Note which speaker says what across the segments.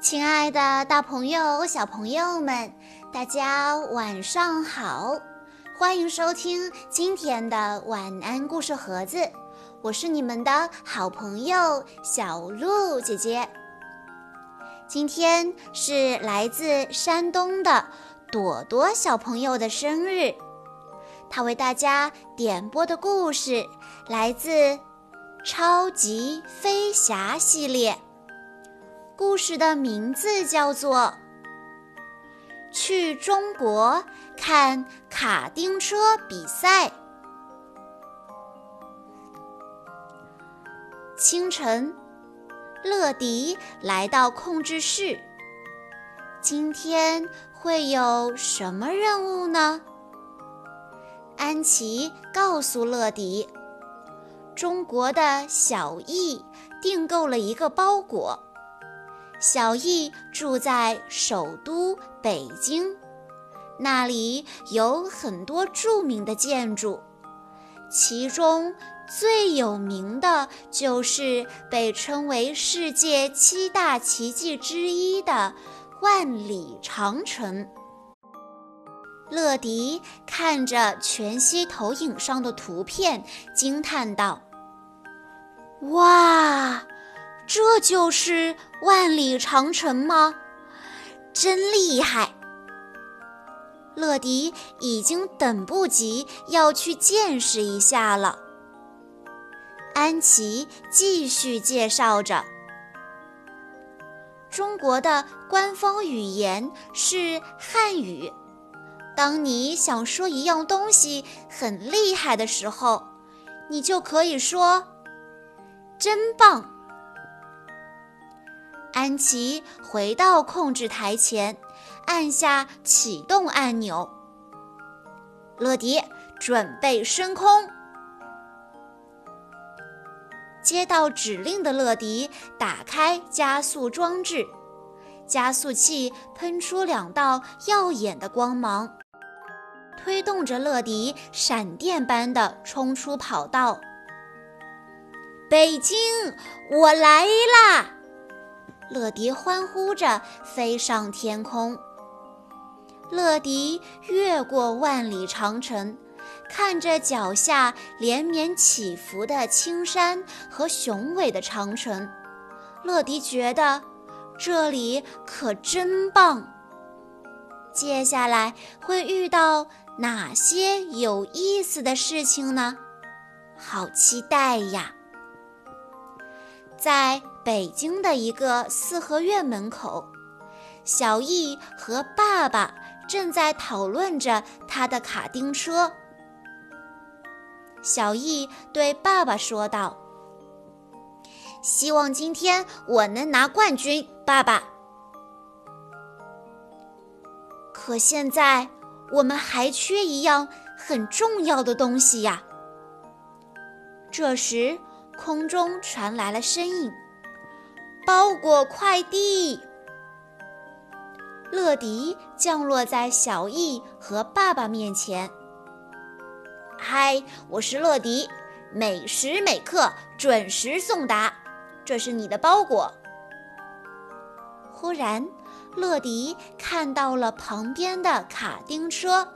Speaker 1: 亲爱的，大朋友、小朋友们，大家晚上好！欢迎收听今天的晚安故事盒子，我是你们的好朋友小鹿姐姐。今天是来自山东的朵朵小朋友的生日，他为大家点播的故事来自《超级飞侠》系列。故事的名字叫做《去中国看卡丁车比赛》。清晨，乐迪来到控制室。今天会有什么任务呢？安琪告诉乐迪，中国的小易订购了一个包裹。小易住在首都北京，那里有很多著名的建筑，其中最有名的就是被称为世界七大奇迹之一的万里长城。乐迪看着全息投影上的图片，惊叹道：“哇！”这就是万里长城吗？真厉害！乐迪已经等不及要去见识一下了。安琪继续介绍着：中国的官方语言是汉语。当你想说一样东西很厉害的时候，你就可以说“真棒”。安琪回到控制台前，按下启动按钮。乐迪准备升空。接到指令的乐迪打开加速装置，加速器喷出两道耀眼的光芒，推动着乐迪闪电般的冲出跑道。北京，我来啦！乐迪欢呼着飞上天空。乐迪越过万里长城，看着脚下连绵起伏的青山和雄伟的长城，乐迪觉得这里可真棒。接下来会遇到哪些有意思的事情呢？好期待呀！在。北京的一个四合院门口，小易和爸爸正在讨论着他的卡丁车。小易对爸爸说道：“希望今天我能拿冠军，爸爸。可现在我们还缺一样很重要的东西呀。”这时，空中传来了声音。包裹快递，乐迪降落在小易和爸爸面前。嗨，我是乐迪，每时每刻准时送达，这是你的包裹。忽然，乐迪看到了旁边的卡丁车。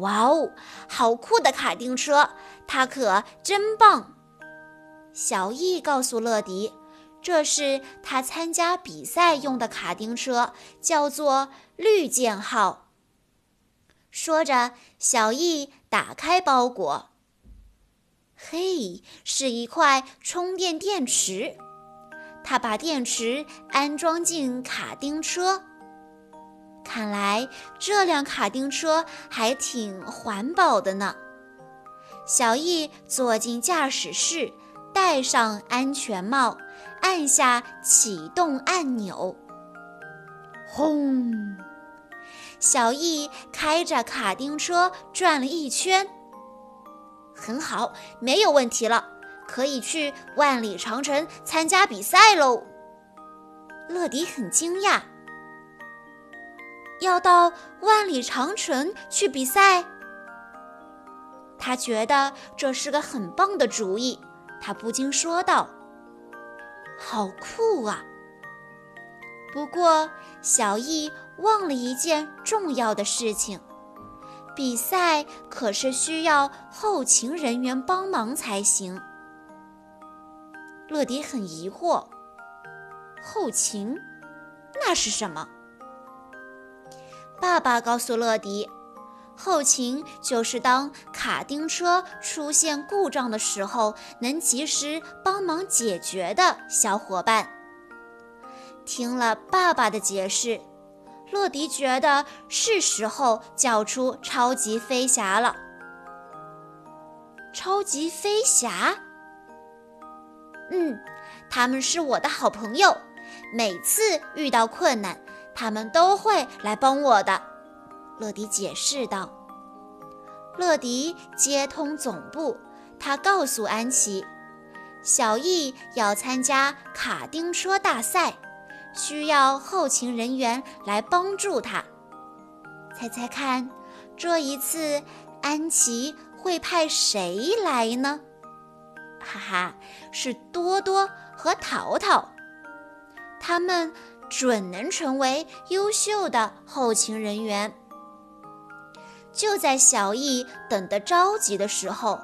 Speaker 1: 哇哦，好酷的卡丁车，它可真棒！小易告诉乐迪。这是他参加比赛用的卡丁车，叫做“绿箭号”。说着，小易打开包裹，嘿，是一块充电电池。他把电池安装进卡丁车，看来这辆卡丁车还挺环保的呢。小易坐进驾驶室，戴上安全帽。按下启动按钮，轰！小易开着卡丁车转了一圈，很好，没有问题了，可以去万里长城参加比赛喽。乐迪很惊讶，要到万里长城去比赛，他觉得这是个很棒的主意，他不禁说道。好酷啊！不过，小易忘了一件重要的事情：比赛可是需要后勤人员帮忙才行。乐迪很疑惑：“后勤，那是什么？”爸爸告诉乐迪。后勤就是当卡丁车出现故障的时候，能及时帮忙解决的小伙伴。听了爸爸的解释，乐迪觉得是时候叫出超级飞侠了。超级飞侠，嗯，他们是我的好朋友，每次遇到困难，他们都会来帮我的。乐迪解释道：“乐迪接通总部，他告诉安琪，小易要参加卡丁车大赛，需要后勤人员来帮助他。猜猜看，这一次安琪会派谁来呢？哈哈，是多多和淘淘，他们准能成为优秀的后勤人员。”就在小易等得着急的时候，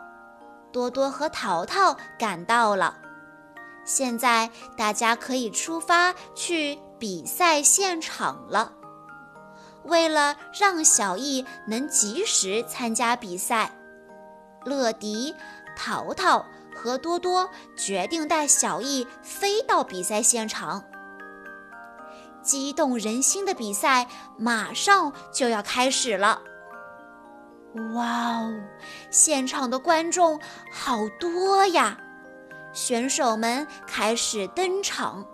Speaker 1: 多多和淘淘赶到了。现在大家可以出发去比赛现场了。为了让小易能及时参加比赛，乐迪、淘淘和多多决定带小易飞到比赛现场。激动人心的比赛马上就要开始了。哇哦！现场的观众好多呀！选手们开始登场，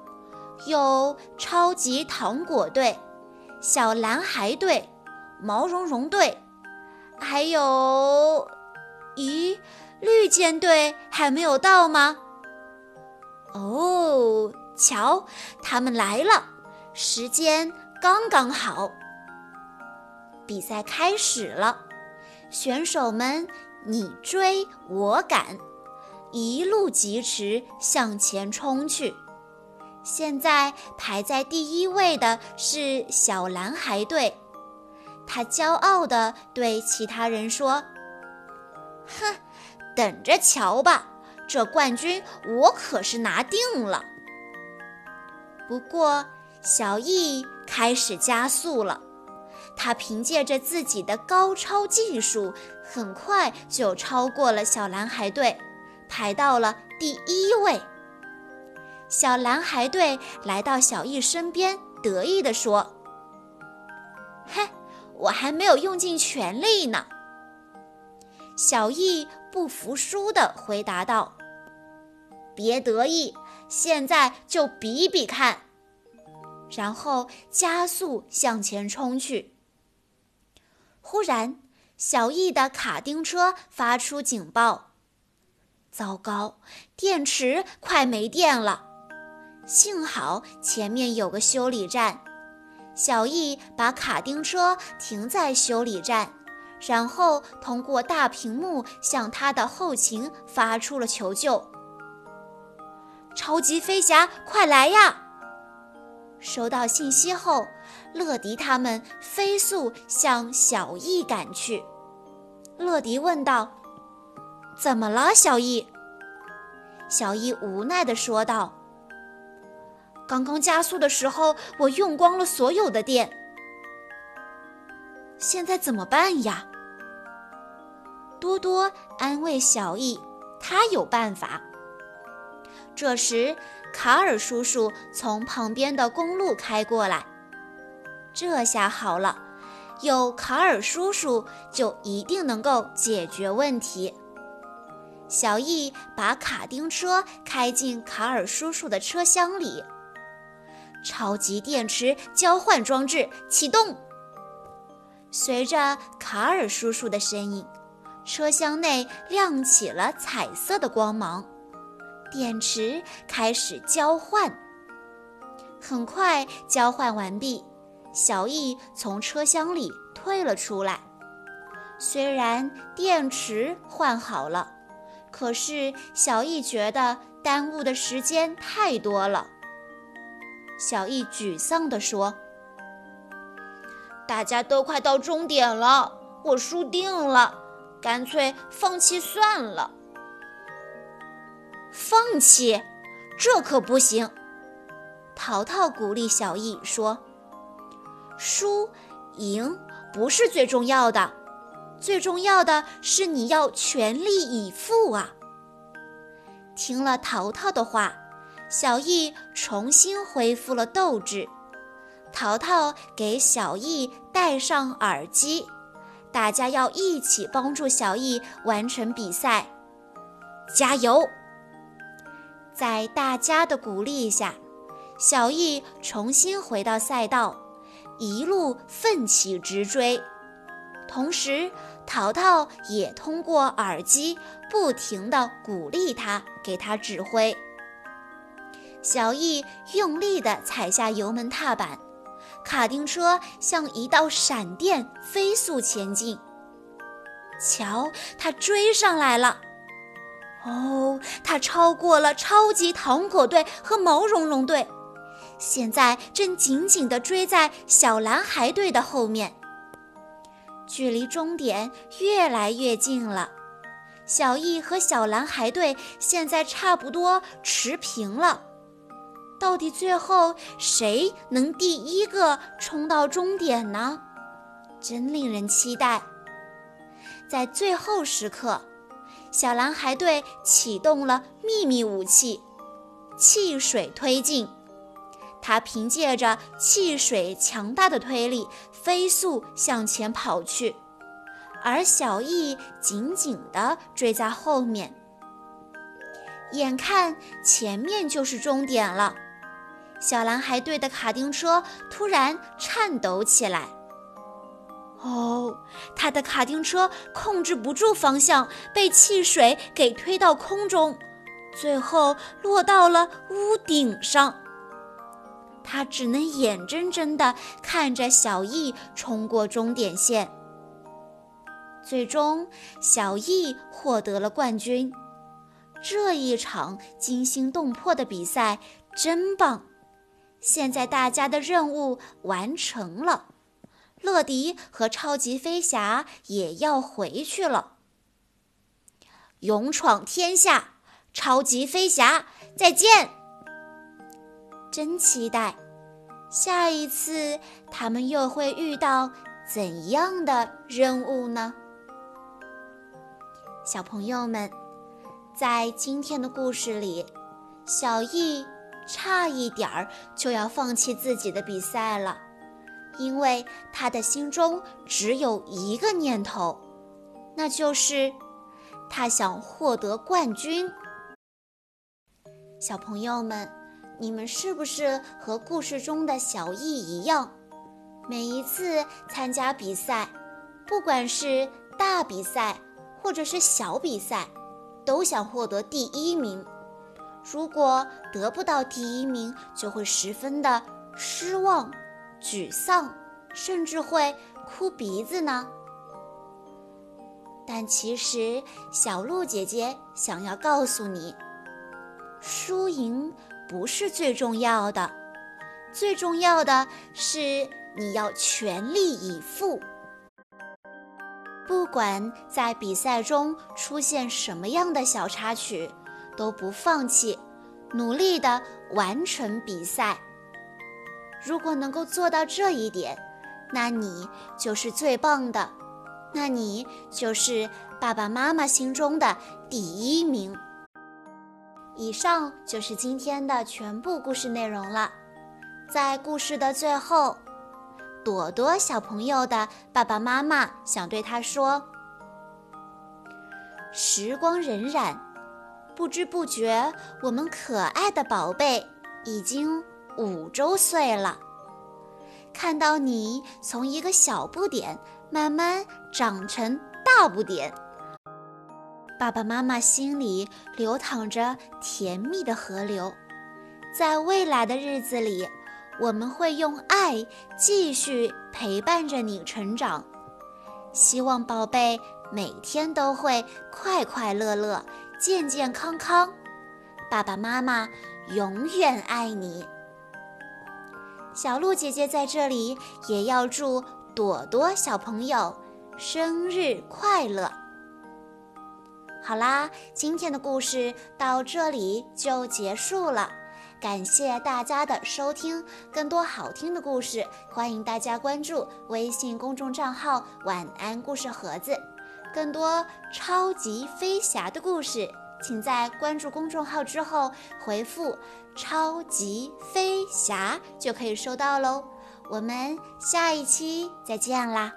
Speaker 1: 有超级糖果队、小男孩队、毛茸茸队，还有……咦，绿箭队还没有到吗？哦，瞧，他们来了，时间刚刚好，比赛开始了。选手们你追我赶，一路疾驰向前冲去。现在排在第一位的是小男孩队，他骄傲地对其他人说：“哼，等着瞧吧，这冠军我可是拿定了。”不过，小易开始加速了。他凭借着自己的高超技术，很快就超过了小男孩队，排到了第一位。小男孩队来到小易身边，得意地说：“嘿，我还没有用尽全力呢。”小易不服输地回答道：“别得意，现在就比比看。”然后加速向前冲去。忽然，小易的卡丁车发出警报：“糟糕，电池快没电了！”幸好前面有个修理站，小易把卡丁车停在修理站，然后通过大屏幕向他的后勤发出了求救：“超级飞侠，快来呀！”收到信息后，乐迪他们飞速向小易赶去。乐迪问道：“怎么了，小易？”小易无奈地说道：“刚刚加速的时候，我用光了所有的电。现在怎么办呀？”多多安慰小易：“他有办法。”这时。卡尔叔叔从旁边的公路开过来，这下好了，有卡尔叔叔就一定能够解决问题。小易把卡丁车开进卡尔叔叔的车厢里，超级电池交换装置启动。随着卡尔叔叔的身影，车厢内亮起了彩色的光芒。电池开始交换，很快交换完毕，小易从车厢里退了出来。虽然电池换好了，可是小易觉得耽误的时间太多了。小易沮丧地说：“大家都快到终点了，我输定了，干脆放弃算了。”放弃？这可不行！淘淘鼓励小易说：“输赢不是最重要的，最重要的是你要全力以赴啊！”听了淘淘的话。小易重新恢复了斗志。淘淘给小易戴上耳机，大家要一起帮助小易完成比赛，加油！在大家的鼓励下，小易重新回到赛道，一路奋起直追。同时，淘淘也通过耳机不停地鼓励他，给他指挥。小易用力地踩下油门踏板，卡丁车像一道闪电飞速前进。瞧，它追上来了！哦，它超过了超级糖果队和毛茸茸队，现在正紧紧地追在小男孩队的后面。距离终点越来越近了，小易和小男孩队现在差不多持平了。到底最后谁能第一个冲到终点呢？真令人期待！在最后时刻，小男孩队启动了秘密武器——汽水推进。他凭借着汽水强大的推力，飞速向前跑去，而小易紧紧地追在后面。眼看前面就是终点了。小男孩队的卡丁车突然颤抖起来。哦，他的卡丁车控制不住方向，被汽水给推到空中，最后落到了屋顶上。他只能眼睁睁地看着小易冲过终点线。最终，小易获得了冠军。这一场惊心动魄的比赛真棒！现在大家的任务完成了，乐迪和超级飞侠也要回去了。勇闯天下，超级飞侠，再见！真期待，下一次他们又会遇到怎样的任务呢？小朋友们，在今天的故事里，小易。差一点儿就要放弃自己的比赛了，因为他的心中只有一个念头，那就是他想获得冠军。小朋友们，你们是不是和故事中的小易一样，每一次参加比赛，不管是大比赛或者是小比赛，都想获得第一名？如果得不到第一名，就会十分的失望、沮丧，甚至会哭鼻子呢。但其实，小鹿姐姐想要告诉你，输赢不是最重要的，最重要的是你要全力以赴。不管在比赛中出现什么样的小插曲。都不放弃，努力的完成比赛。如果能够做到这一点，那你就是最棒的，那你就是爸爸妈妈心中的第一名。以上就是今天的全部故事内容了。在故事的最后，朵朵小朋友的爸爸妈妈想对他说：“时光荏苒。”不知不觉，我们可爱的宝贝已经五周岁了。看到你从一个小不点慢慢长成大不点，爸爸妈妈心里流淌着甜蜜的河流。在未来的日子里，我们会用爱继续陪伴着你成长。希望宝贝每天都会快快乐乐。健健康康，爸爸妈妈永远爱你。小鹿姐姐在这里也要祝朵朵小朋友生日快乐。好啦，今天的故事到这里就结束了，感谢大家的收听。更多好听的故事，欢迎大家关注微信公众账号“晚安故事盒子”。更多超级飞侠的故事，请在关注公众号之后回复“超级飞侠”就可以收到喽。我们下一期再见啦！